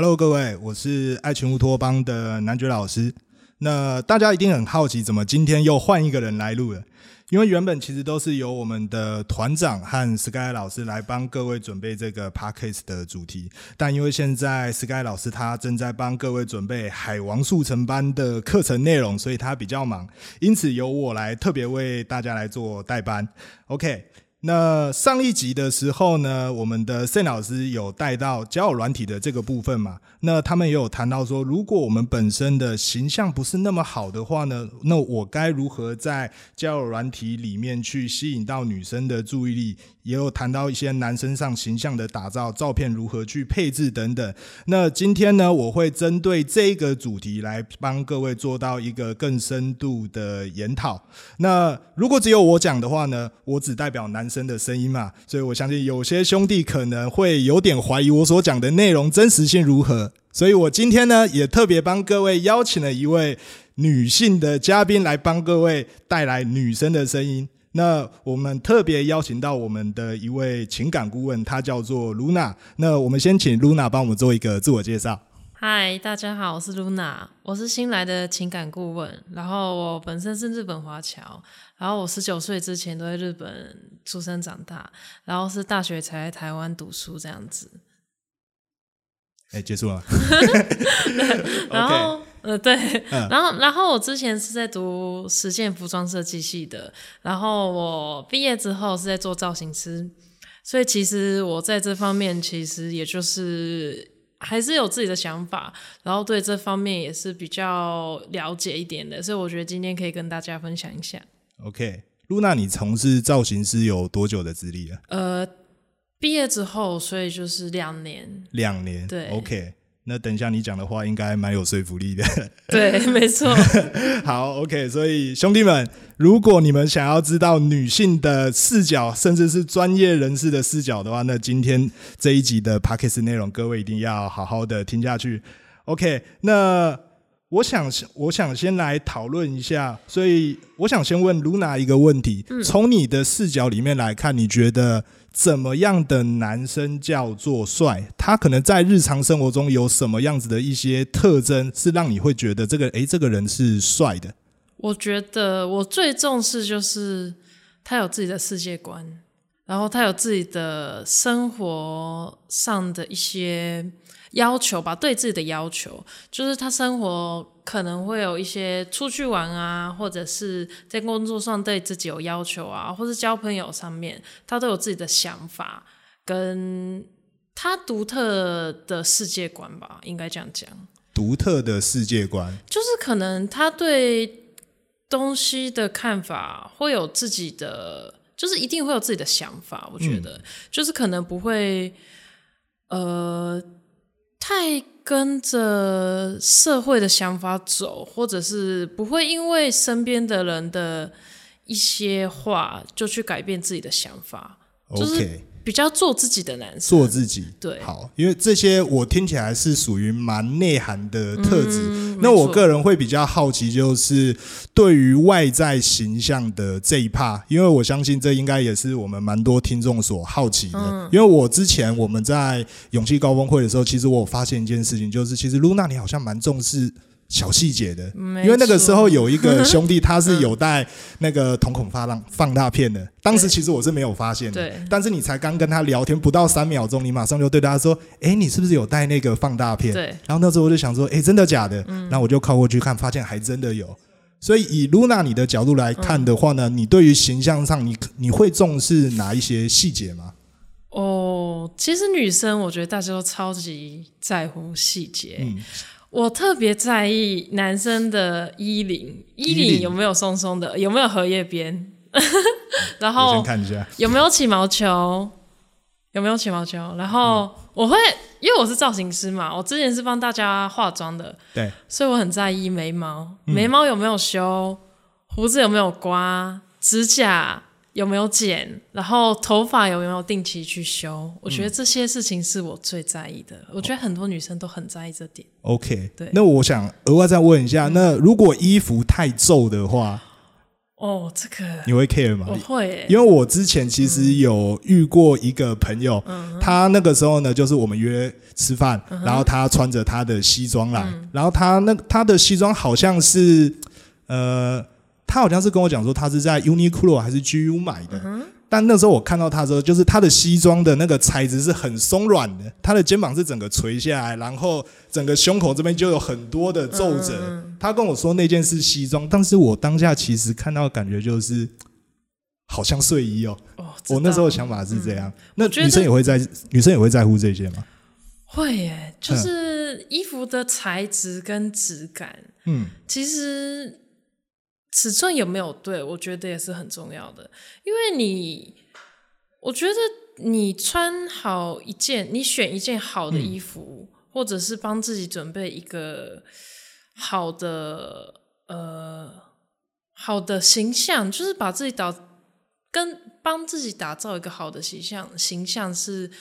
Hello，各位，我是爱情乌托邦的男爵老师。那大家一定很好奇，怎么今天又换一个人来录了？因为原本其实都是由我们的团长和 Sky 老师来帮各位准备这个 Podcast 的主题，但因为现在 Sky 老师他正在帮各位准备海王速成班的课程内容，所以他比较忙，因此由我来特别为大家来做代班。OK。那上一集的时候呢，我们的盛老师有带到交友软体的这个部分嘛？那他们也有谈到说，如果我们本身的形象不是那么好的话呢，那我该如何在交友软体里面去吸引到女生的注意力？也有谈到一些男生上形象的打造，照片如何去配置等等。那今天呢，我会针对这个主题来帮各位做到一个更深度的研讨。那如果只有我讲的话呢，我只代表男生的声音嘛，所以我相信有些兄弟可能会有点怀疑我所讲的内容真实性如何。所以我今天呢，也特别帮各位邀请了一位女性的嘉宾来帮各位带来女生的声音。那我们特别邀请到我们的一位情感顾问，她叫做露娜。那我们先请露娜帮我们做一个自我介绍。嗨，大家好，我是露娜，我是新来的情感顾问。然后我本身是日本华侨，然后我十九岁之前都在日本出生长大，然后是大学才来台湾读书这样子。哎，结束了。然后。呃，对，然后，然后我之前是在读实践服装设计系的，然后我毕业之后是在做造型师，所以其实我在这方面其实也就是还是有自己的想法，然后对这方面也是比较了解一点的，所以我觉得今天可以跟大家分享一下。OK，露娜，你从事造型师有多久的资历了？呃，毕业之后，所以就是两年。两年，对，OK。那等一下你讲的话应该蛮有说服力的。对，没错。好，OK。所以兄弟们，如果你们想要知道女性的视角，甚至是专业人士的视角的话，那今天这一集的 p a c k a g e 内容，各位一定要好好的听下去。OK。那我想，我想先来讨论一下。所以，我想先问露娜一个问题：从你的视角里面来看，你觉得？怎么样的男生叫做帅？他可能在日常生活中有什么样子的一些特征，是让你会觉得这个诶，这个人是帅的？我觉得我最重视就是他有自己的世界观，然后他有自己的生活上的一些要求吧，对自己的要求，就是他生活。可能会有一些出去玩啊，或者是在工作上对自己有要求啊，或是交朋友上面，他都有自己的想法，跟他独特的世界观吧，应该这样讲。独特的世界观，就是可能他对东西的看法会有自己的，就是一定会有自己的想法。我觉得，就是可能不会，呃，太。跟着社会的想法走，或者是不会因为身边的人的一些话就去改变自己的想法。就是。比较做自己的男生，做自己对好，因为这些我听起来是属于蛮内涵的特质。那我个人会比较好奇，就是对于外在形象的这一趴，因为我相信这应该也是我们蛮多听众所好奇的。因为我之前我们在勇气高峰会的时候，其实我发现一件事情，就是其实露娜你好像蛮重视。小细节的，因为那个时候有一个兄弟，他是有带那个瞳孔放大放大片的。当时其实我是没有发现的，但是你才刚跟他聊天不到三秒钟，你马上就对他说：“哎，你是不是有带那个放大片？”对。然后那时候我就想说：“哎，真的假的？”然后我就靠过去看，发现还真的有。所以以露娜你的角度来看的话呢，你对于形象上，你你会重视哪一些细节吗？哦，其实女生我觉得大家都超级在乎细节。我特别在意男生的衣领，衣领有没有松松的，有没有荷叶边，然后有没有起毛球，有没有起毛球，然后我会，因为我是造型师嘛，我之前是帮大家化妆的，对，所以我很在意眉毛，眉毛有没有修，胡子有没有刮，指甲。有没有剪？然后头发有没有定期去修？我觉得这些事情是我最在意的。我觉得很多女生都很在意这点。OK，对。那我想额外再问一下，那如果衣服太皱的话，哦，这个你会 care 吗？我会、欸，因为我之前其实有遇过一个朋友，他那个时候呢，就是我们约吃饭，然后他穿着他的西装来，然后他那他的西装好像是，呃，他好像是跟我讲说他是在 Uniqlo 还是 GU 买的。但那时候我看到他的时候，就是他的西装的那个材质是很松软的，他的肩膀是整个垂下来，然后整个胸口这边就有很多的皱褶。他跟我说那件是西装，但是我当下其实看到的感觉就是好像睡衣哦。哦，我那时候想法是这样，那女生也会在女生也会在乎这些吗？会耶，就是衣服的材质跟质感，嗯，其实尺寸有没有对，我觉得也是很重要的。因为你，我觉得你穿好一件，你选一件好的衣服，或者是帮自己准备一个好的呃好的形象，就是把自己打跟帮自己打造一个好的形象，形象是就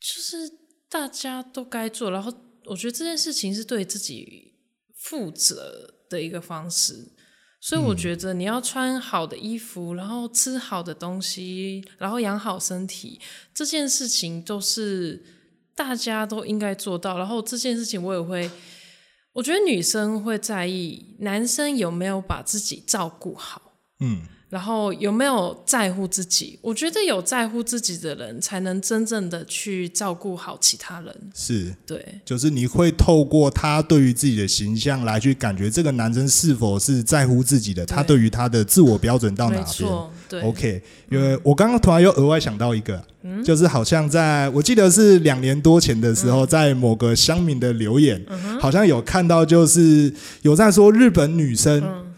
是大家都该做，然后我觉得这件事情是对自己负责的一个方式。所以我觉得你要穿好的衣服，然后吃好的东西，然后养好身体，这件事情都是大家都应该做到。然后这件事情我也会，我觉得女生会在意男生有没有把自己照顾好，嗯，然后有没有在乎自己。我觉得有在乎自己的人，才能真正的去照顾好其他人。是，对，就是你会透过他对于自己的形象来去感觉这个男生是否是在乎自己的，他对于他的自我标准到哪没边。对 OK，因为我刚刚突然又额外想到一个，嗯就是好像在我记得是两年多前的时嗯候，在某个乡民的留言，好像有看到，就是有在说日本女生嗯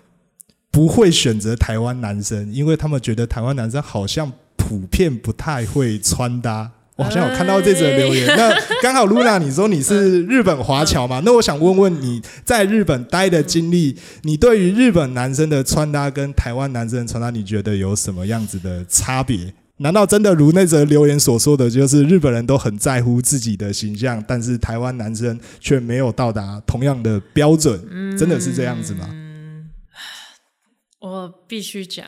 不会选择台湾男生，因为他们觉得台湾男生好像普遍不太会穿搭。我好像有看到这则留言，那刚好 Luna，你说你是日本华侨嘛？那我想问问你在日本待的经历，你对于日本男生的穿搭跟台湾男生的穿搭，你觉得有什么样子的差别？难道真的如那则留言所说的，就是日本人都很在乎自己的形象，但是台湾男生却没有到达同样的标准？真的是这样子吗？我必须讲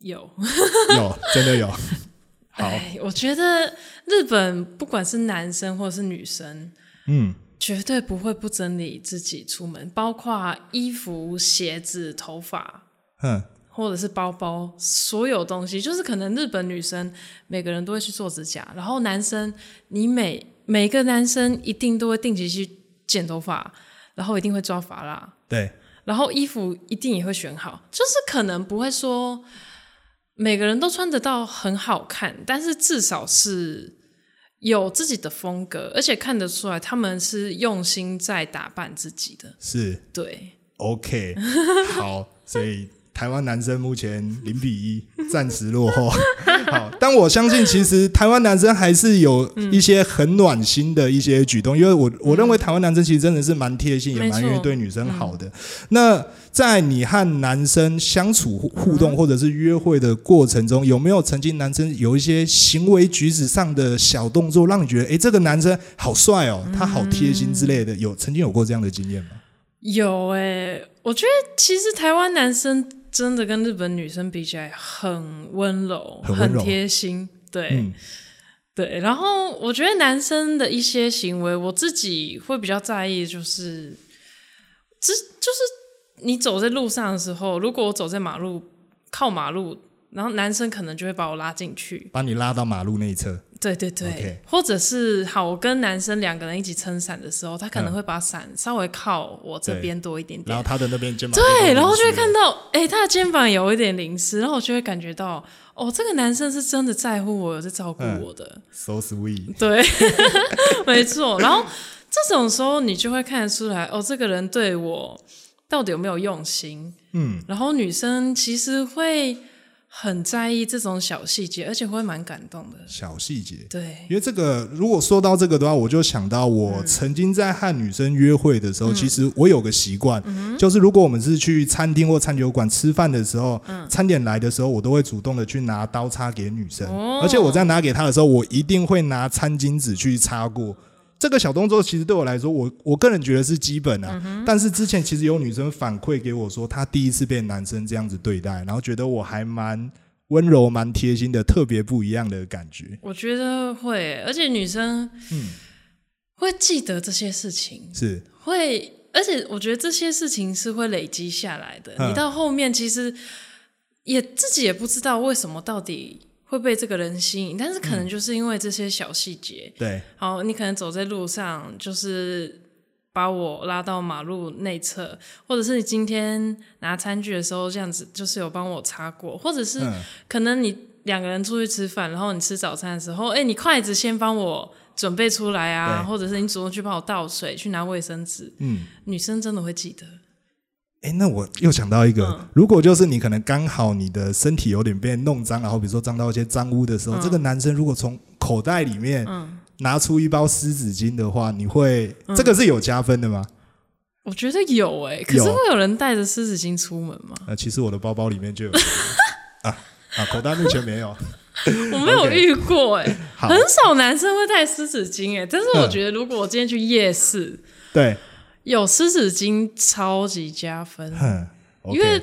有。有，真的有。好，哎，我觉得日本不管是男生或者是女生，嗯，绝对不会不整理自己出门，包括衣服、鞋子、头发，哼，或者是包包，所有东西，就是可能日本女生每个人都会去做指甲，然后男生你每每个男生一定都会定期去剪头发，然后一定会抓发蜡，对，然后衣服一定也会选好，就是可能不会说每个人都穿得到很好看，但是至少是有自己的风格，而且看得出来他们是用心在打扮自己的。是对，OK。好，所以台湾男生目前零比一，暂时落后。好，但我相信其实台湾男生还是有一些很暖心的一些举动，因为我我认为台湾男生其实真的是蛮贴心，也蛮愿意对女生好的。那在你和男生相处互互动或者是约会的过程中，有没有曾经男生有一些行为举止上的小动作，让你觉得，诶，这个男生好帅哦，他好贴心之类的？有曾经有过这样的经验吗？有诶、我觉得其实台湾男生真的跟日本女生比起来很温柔，很贴心。对，嗯对，然后我觉得男生的一些行为，我自己会比较在意，就是，这就是你走在路上的时候，如果我走在马路靠马路，然后男生可能就会把我拉进去，把你拉到马路那一侧，对对对。或者是好，我跟男生两个人一起撑伞的时候，他可能嗯会把伞稍微靠我这边多一点点。然后，他的那边肩膀对，然后就会看到，哎、他的肩膀有一点淋湿，然后我就会感觉到，哦，这个男生是真的在乎我，有在照顾嗯我的。so sweet，对，没错。然后这种时候，你就会看得出来，哦，这个人对我到底有没有用心。嗯，然后女生其实会很在意这种小细节，而且会蛮感动的。小细节。对，因为这个，如果说到这个的话，我就想到我曾经在和女生约会的时候，其实我有个习惯，就是如果我们是去餐厅或餐酒馆吃饭的时候，餐点来的时候，我都会主动的去拿刀叉给女生，哦而且我在拿给她的时候，我一定会拿餐巾纸去擦过。这个小动作其实对我来说，我我个人觉得是基本啊。但是之前其实有女生反馈给我说，她第一次被男生这样子对待，然后觉得我还蛮温柔、蛮贴心的，特别不一样的感觉。我觉得会，而且女生嗯，会记得这些事情，是会，而且我觉得这些事情是会累积下来的。嗯你到后面其实也自己也不知道为什么到底会被这个人吸引，但是可能就是因为这些小细节。对，好，你可能走在路上，就是把我拉到马路内侧，或者是你今天拿餐具的时候这样子，就是有帮我擦过，或者是嗯，可能你两个人出去吃饭，然后你吃早餐的时候，哎、你筷子先帮我准备出来啊，或者是你主动去帮我倒水，去拿卫生纸，嗯。女生真的会记得。哎，那我又想到一个，嗯。如果就是你可能刚好你的身体有点被弄脏，然后比如说脏到一些脏污的时候，嗯这个男生如果从口袋里面嗯，拿出一包湿纸巾的话，你会、这个是有加分的吗？我觉得有哎、可是会有人带着湿纸巾出门吗？呃，其实我的包包里面就有。啊啊，口袋目前没有。我。没有遇过哎、好。很少男生会带湿纸巾哎、但是我嗯。觉得如果我今天去夜市，对，有湿纸巾超级加分，因为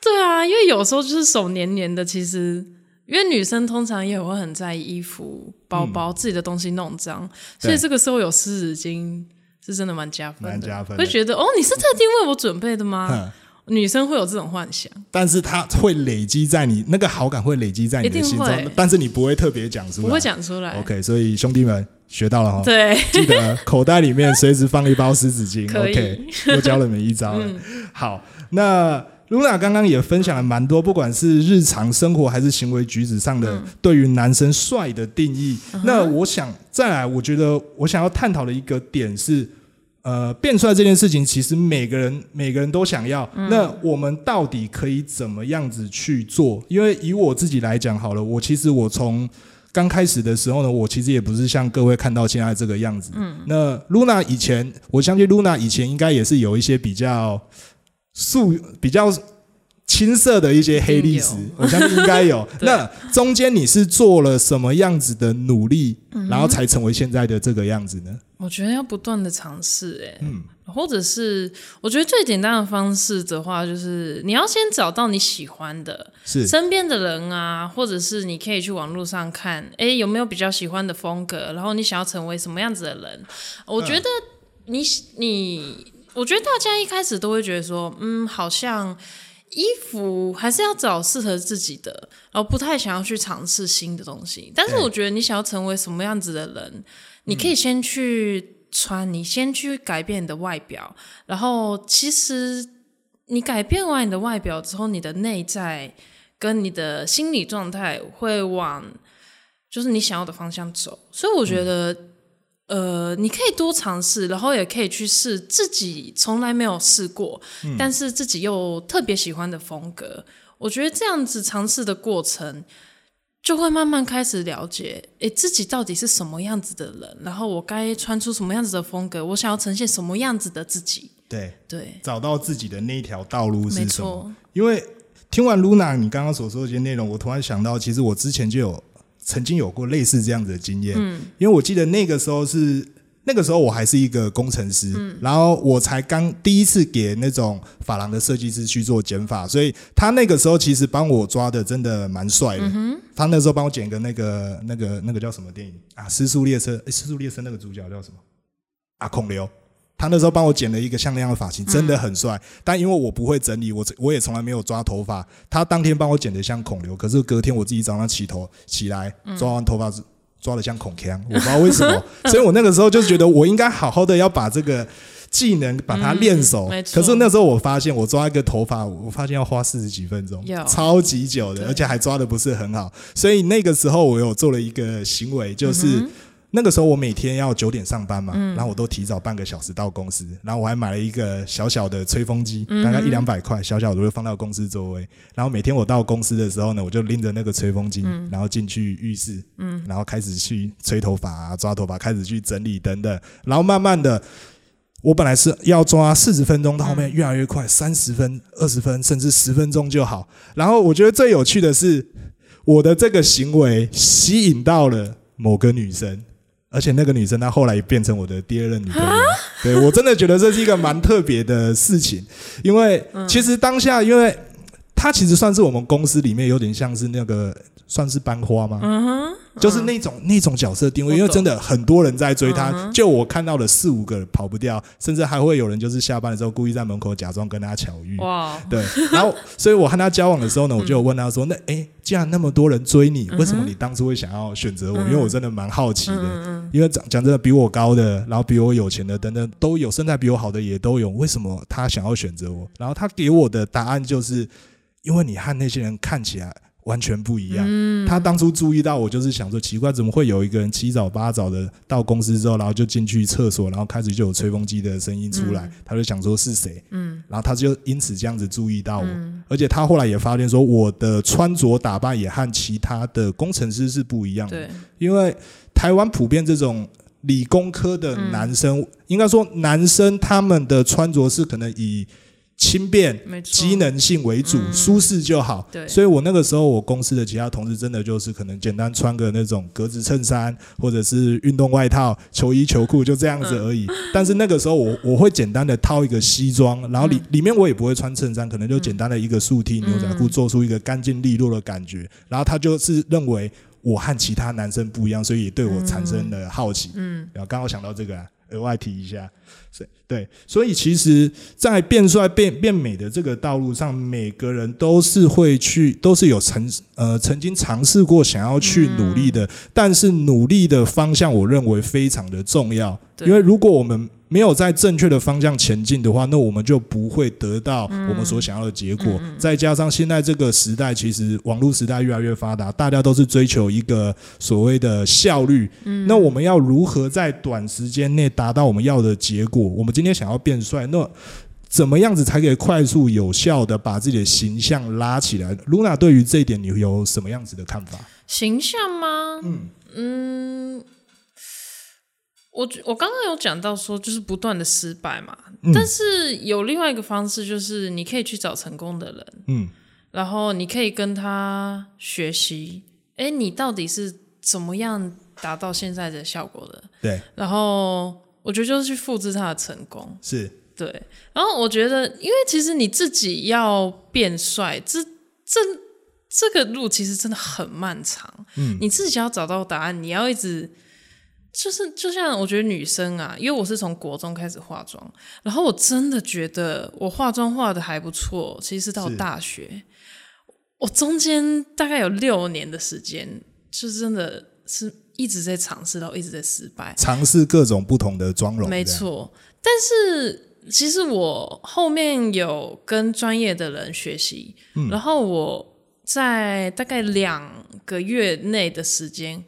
对啊，因为有时候就是手黏黏的，其实因为女生通常也会很在意衣服、包包、自己的东西弄脏，所以这个时候有湿纸巾是真的蛮加分的，蛮加分的。会觉得哦，你是特地为我准备的吗？哼，女生会有这种幻想，但是它会累积在你那个好感会累积在你的心中，但是你不会特别讲出来，不会讲出来。OK，所以兄弟们学到了哈，对，记得口袋里面随时放一包湿纸巾。OK，又教了你们一招了。嗯好，那露娜刚刚也分享了蛮多，不管是日常生活还是行为举止上的嗯对于男生帅的定义。那我想再来，我觉得我想要探讨的一个点是。呃，变帅这件事情，其实每个人每个人都想要。嗯那我们到底可以怎么样子去做？因为以我自己来讲，好了，我其实我从刚开始的时候呢，我其实也不是像各位看到现在这个样子。嗯，那 Luna 以前，我相信 Luna 以前应该也是有一些比较素、比较青涩的一些黑历史我相信应该有。那中间你是做了什么样子的努力，嗯然后才成为现在的这个样子呢？我觉得要不断的尝试，哎，嗯，或者是我觉得最简单的方式的话，就是你要先找到你喜欢的是身边的人啊，或者是你可以去网络上看，哎，有没有比较喜欢的风格，然后你想要成为什么样子的人？我觉得你你，我觉得大家一开始都会觉得说，嗯，好像。衣服还是要找适合自己的，然后不太想要去尝试新的东西。但是我觉得你想要成为什么样子的人，你可以先去穿，你先去改变你的外表，然后其实你改变完你的外表之后，你的内在跟你的心理状态会往就是你想要的方向走。所以我觉得，呃，你可以多尝试，然后也可以去试自己从来没有试过，但是自己又特别喜欢的风格。我觉得这样子尝试的过程。就会慢慢开始了解，诶，自己到底是什么样子的人，然后我该穿出什么样子的风格，我想要呈现什么样子的自己。对，对，找到自己的那一条道路没是什么？错，因为听完 Luna 你刚刚所说的这些内容，我突然想到，其实我之前就有曾经有过类似这样子的经验。嗯，因为我记得那个时候是那个时候我还是一个工程师，嗯然后我才刚第一次给那种发廊的设计师去做剪发，所以他那个时候其实帮我抓的真的蛮帅嗯的。他那时候帮我剪个那个那个那个叫什么电影啊？《失速列车》诶《失速列车》那个主角叫什么？啊，孔刘。他那时候帮我剪了一个像那样的发型，真的很帅。但因为我不会整理，我我也从来没有抓头发。他当天帮我剪的像孔刘，可是隔天我自己早上起头起来抓完头发是抓的像孔锵，我不知道为什么。所以我那个时候就觉得我应该好好的要把这个技能把它练熟。嗯可是那时候我发现，我抓一个头发，我发现要花四十几分钟，超级久的，而且还抓的不是很好。所以那个时候我有做了一个行为，嗯就是。那个时候我每天要九点上班嘛，然后我都提早半个小时到公司，然后我还买了一个小小的吹风机，大概一两百块，小小的就放到公司座位。然后每天我到公司的时候呢，我就拎着那个吹风机，然后进去浴室，然后开始去吹头发啊、抓头发，开始去整理等等。然后慢慢的，我本来是要抓四十分钟，到后面越来越快，三十分、二十分，甚至十分钟就好。然后我觉得最有趣的是，我的这个行为吸引到了某个女生。而且那个女生她后来也变成我的第二任女朋友。对我真的觉得这是一个蛮特别的事情，因为其实当下，因为她其实算是我们公司里面有点像是那个算是班花吗？嗯哼，就是那种那种角色定位，因为真的很多人在追他，就我看到了四五个跑不掉，甚至还会有人就是下班的时候故意在门口假装跟他巧遇。哇，对，然后所以我和他交往的时候呢，我就有问他说：“那诶，既然那么多人追你，为什么你当初会想要选择我？因为我真的蛮好奇的。因为讲讲真的，比我高的，然后比我有钱的等等都有，身材比我好的也都有。为什么他想要选择我？然后他给我的答案就是，因为你和那些人看起来完全不一样。嗯，他当初注意到我，就是想说奇怪，怎么会有一个人七早八早的到公司之后，然后就进去厕所，然后开始就有吹风机的声音出来，他就想说是谁，嗯。然后他就因此这样子注意到我。嗯。而且他后来也发现说，我的穿着打扮也和其他的工程师是不一样的。对，因为台湾普遍这种理工科的男生，嗯应该说男生他们的穿着是可能以轻便、机能性为主，嗯。舒适就好。对。所以我那个时候，我公司的其他同事真的就是可能简单穿个那种格子衬衫，或者是运动外套、球衣、球裤，就这样子而已。但是那个时候我，我会简单的套一个西装，然后里、嗯。里面我也不会穿衬衫，可能就简单的一个素 T、牛仔裤，嗯。做出一个干净利落的感觉。然后他就是认为我和其他男生不一样，所以也对我产生了好奇。嗯。然后刚好想到这个、啊，额外提一下。是对，所以其实，在变帅变变美的这个道路上，每个人都是会去，都是有曾呃曾经尝试过想要去努力的，但是努力的方向，我认为非常的重要。因为如果我们没有在正确的方向前进的话，那我们就不会得到我们所想要的结果。再加上现在这个时代，其实网络时代越来越发达，大家都是追求一个所谓的效率。那我们要如何在短时间内达到我们要的结果？我们今天想要变帅，那怎么样子才可以快速有效的把自己的形象拉起来？Luna 对于这一点，你有什么样子的看法？形象吗？嗯嗯，我我刚刚有讲到说，就是不断的失败嘛，嗯但是有另外一个方式，就是你可以去找成功的人，嗯然后你可以跟他学习，哎，你到底是怎么样达到现在的效果的？对，然后我觉得就是去复制他的成功，是对。然后我觉得，因为其实你自己要变帅，这这这个路其实真的很漫长。嗯你自己要找到答案，你要一直就是就像我觉得女生啊，因为我是从国中开始化妆，然后我真的觉得我化妆化的还不错，其实到大学，我中间大概有六年的时间，就真的是一直在尝试，然后一直在失败。尝试各种不同的妆容，没错，但是其实我后面有跟专业的人学习，嗯然后我在大概两个月内的时间，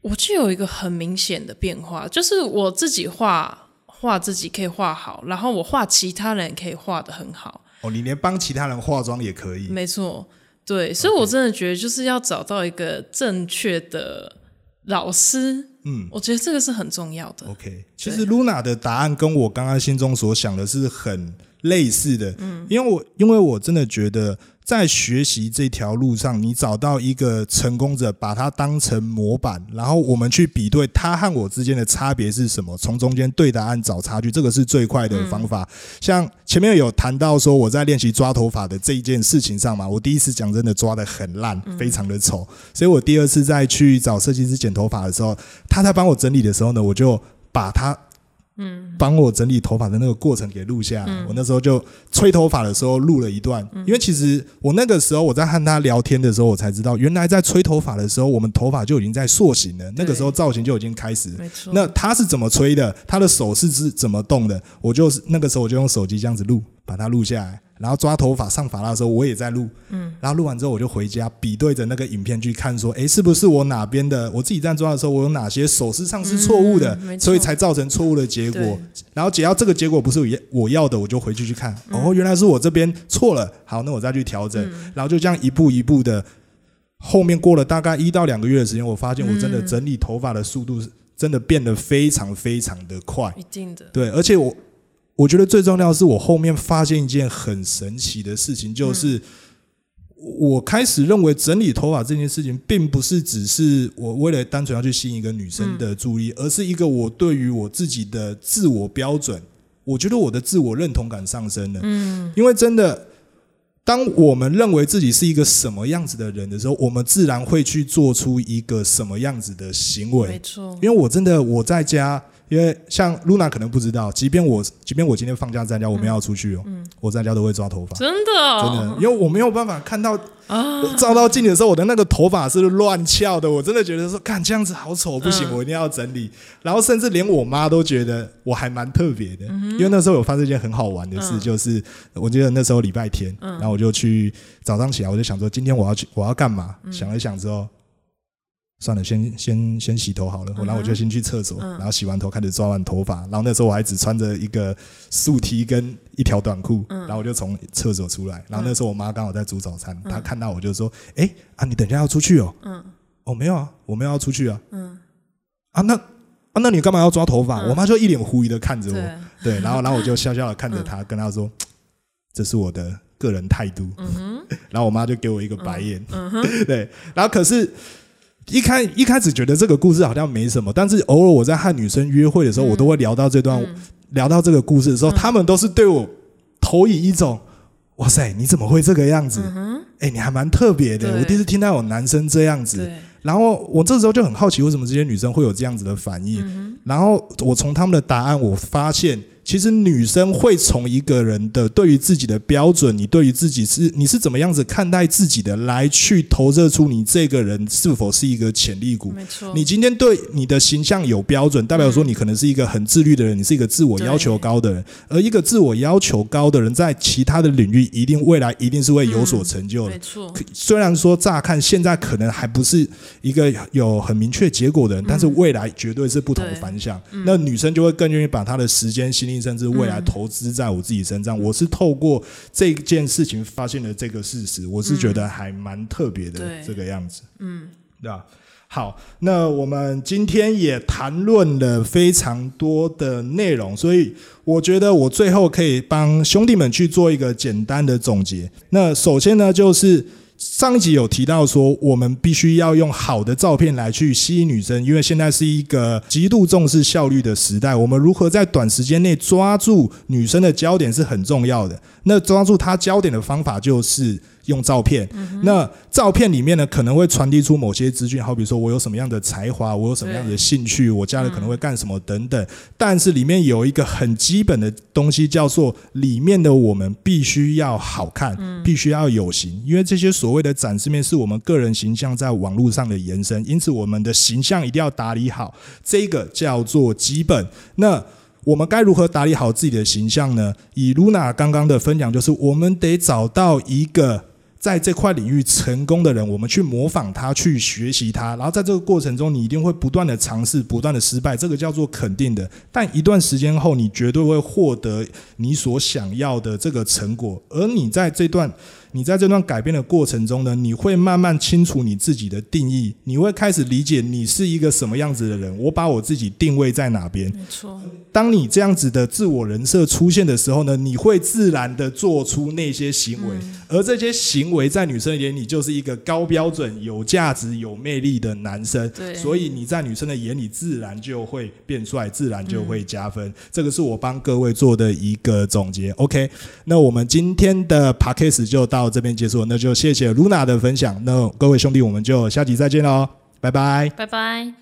我就有一个很明显的变化，就是我自己画画自己可以画好，然后我画其他人可以画的很好，哦，你连帮其他人化妆也可以，没错，对，所以我真的觉得就是要找到一个正确的老师，嗯。我觉得这个是很重要的。OK，其实 Luna 的答案跟我刚刚心中所想的是很类似的，嗯，因为我因为我真的觉得在学习这条路上，你找到一个成功者，把它当成模板，然后我们去比对他和我之间的差别是什么，从中间对答案找差距，这个是最快的方法。像前面有谈到说我在练习抓头发的这一件事情上嘛，我第一次讲真的抓的很烂，非常的丑，所以我第二次再去找设计师剪头发的时候，他在帮我整理的时候呢，我就把他。嗯，帮我整理头发的那个过程给录下来。我那时候就吹头发的时候录了一段，因为其实我那个时候我在和他聊天的时候，我才知道原来在吹头发的时候，我们头发就已经在塑形了，那个时候造型就已经开始。没错，那他是怎么吹的？他的手是是怎么动的？我就是那个时候我就用手机这样子录，把它录下来。然后抓头发上发蜡的时候，我也在录，嗯，然后录完之后我就回家比对着那个影片去看，说，哎，是不是我哪边的我自己在抓的时候，我有哪些手势上是错误的，嗯所以才造成错误的结果。然后只要这个结果不是我要我要的，我就回去去看，嗯。哦，原来是我这边错了，好，那我再去调整，然后就这样一步一步的。后面过了大概一到两个月的时间，我发现我真的嗯。整理头发的速度是真的变得非常非常的快。一定的，对，而且我我觉得最重要的是，我后面发现一件很神奇的事情，就是我开始认为整理头发这件事情，并不是只是我为了单纯要去吸引一个女生的注意，而是一个我对于我自己的自我标准，我觉得我的自我认同感上升了。嗯，因为真的，当我们认为自己是一个什么样子的人的时候，我们自然会去做出一个什么样子的行为。没错，因为我真的我在家。因为像露娜可能不知道，即便我即便我今天放假在家，我们要出去哦，嗯。我在家都会抓头发，真的，真的，因为我没有办法看到照到镜的时候，我的那个头发是乱翘的，我真的觉得说，看这样子好丑，不行，我一定要整理。然后甚至连我妈都觉得我还蛮特别的，因为那时候有发生一件很好玩的事，就是我记得那时候礼拜天，然后我就去早上起来，我就想说今天我要去我要干嘛？想了想之后。算了，先先先洗头好了。然后我就先去厕所，然后洗完头开始抓完头发。然后那时候我还只穿着一个素 T 跟一条短裤，然后我就从厕所出来。然后那时候我妈刚好在煮早餐，她看到我就说：“哎啊，你等一下要出去哦？”“嗯，哦没有啊，我没有要出去啊。”“嗯，啊那啊那你干嘛要抓头发？”我妈就一脸狐疑的看着我，对，然后然后我就笑笑的看着 她，跟她说：“这是我的个人态度。” 然后我妈就给我一个白眼，对，然后可是。一开一开始觉得这个故事好像没什么，但是偶尔我在和女生约会的时候，我都会聊到这段，聊到这个故事的时候，他们都是对我投以一种“哇塞，你怎么会这个样子？哎，你还蛮特别的。”我第一次听到有男生这样子，然后我这时候就很好奇，为什么这些女生会有这样子的反应？然后我从他们的答案，我发现。其实女生会从一个人的对于自己的标准，你对于自己是你是怎么样子看待自己的，来去投射出你这个人是否是一个潜力股。没错，你今天对你的形象有标准，代表说你可能是一个很自律的人，你是一个自我要求高的人。而一个自我要求高的人，在其他的领域一定未来一定是会有所成就的。没错，虽然说乍看现在可能还不是一个有很明确结果的人，但是未来绝对是不同的方向。那女生就会更愿意把她的时间、心力。甚至未来投资在我自己身上，我是透过这件事情发现了这个事实，我是觉得还蛮特别的这个样子，嗯，对吧？好，那我们今天也谈论了非常多的内容，所以我觉得我最后可以帮兄弟们去做一个简单的总结。那首先呢，就是。上一集有提到说，我们必须要用好的照片来去吸引女生，因为现在是一个极度重视效率的时代。我们如何在短时间内抓住女生的焦点是很重要的。那抓住她焦点的方法就是。用照片，那照片里面呢可能会传递出某些资讯，好比说我有什么样的才华，我有什么样的兴趣，我家里可能会干什么等等。但是里面有一个很基本的东西，叫做里面的我们必须要好看，必须要有型，因为这些所谓的展示面是我们个人形象在网络上的延伸，因此我们的形象一定要打理好，这个叫做基本。那我们该如何打理好自己的形象呢？以 Luna 刚刚的分享，就是我们得找到一个。在这块领域成功的人，我们去模仿他，去学习他，然后在这个过程中，你一定会不断的尝试，不断的失败，这个叫做肯定的。但一段时间后，你绝对会获得你所想要的这个成果，而你在这段。你在这段改变的过程中呢，你会慢慢清楚你自己的定义，你会开始理解你是一个什么样子的人。我把我自己定位在哪边？没错。当你这样子的自我人设出现的时候呢，你会自然的做出那些行为，而这些行为在女生眼里就是一个高标准、有价值、有魅力的男生。对。所以你在女生的眼里自然就会变帅，自然就会加分。这个是我帮各位做的一个总结。OK，那我们今天的 p a c k a g e 就到。到这边结束，那就谢谢 Luna 的分享。那各位兄弟，我们就下集再见喽，拜拜，拜拜。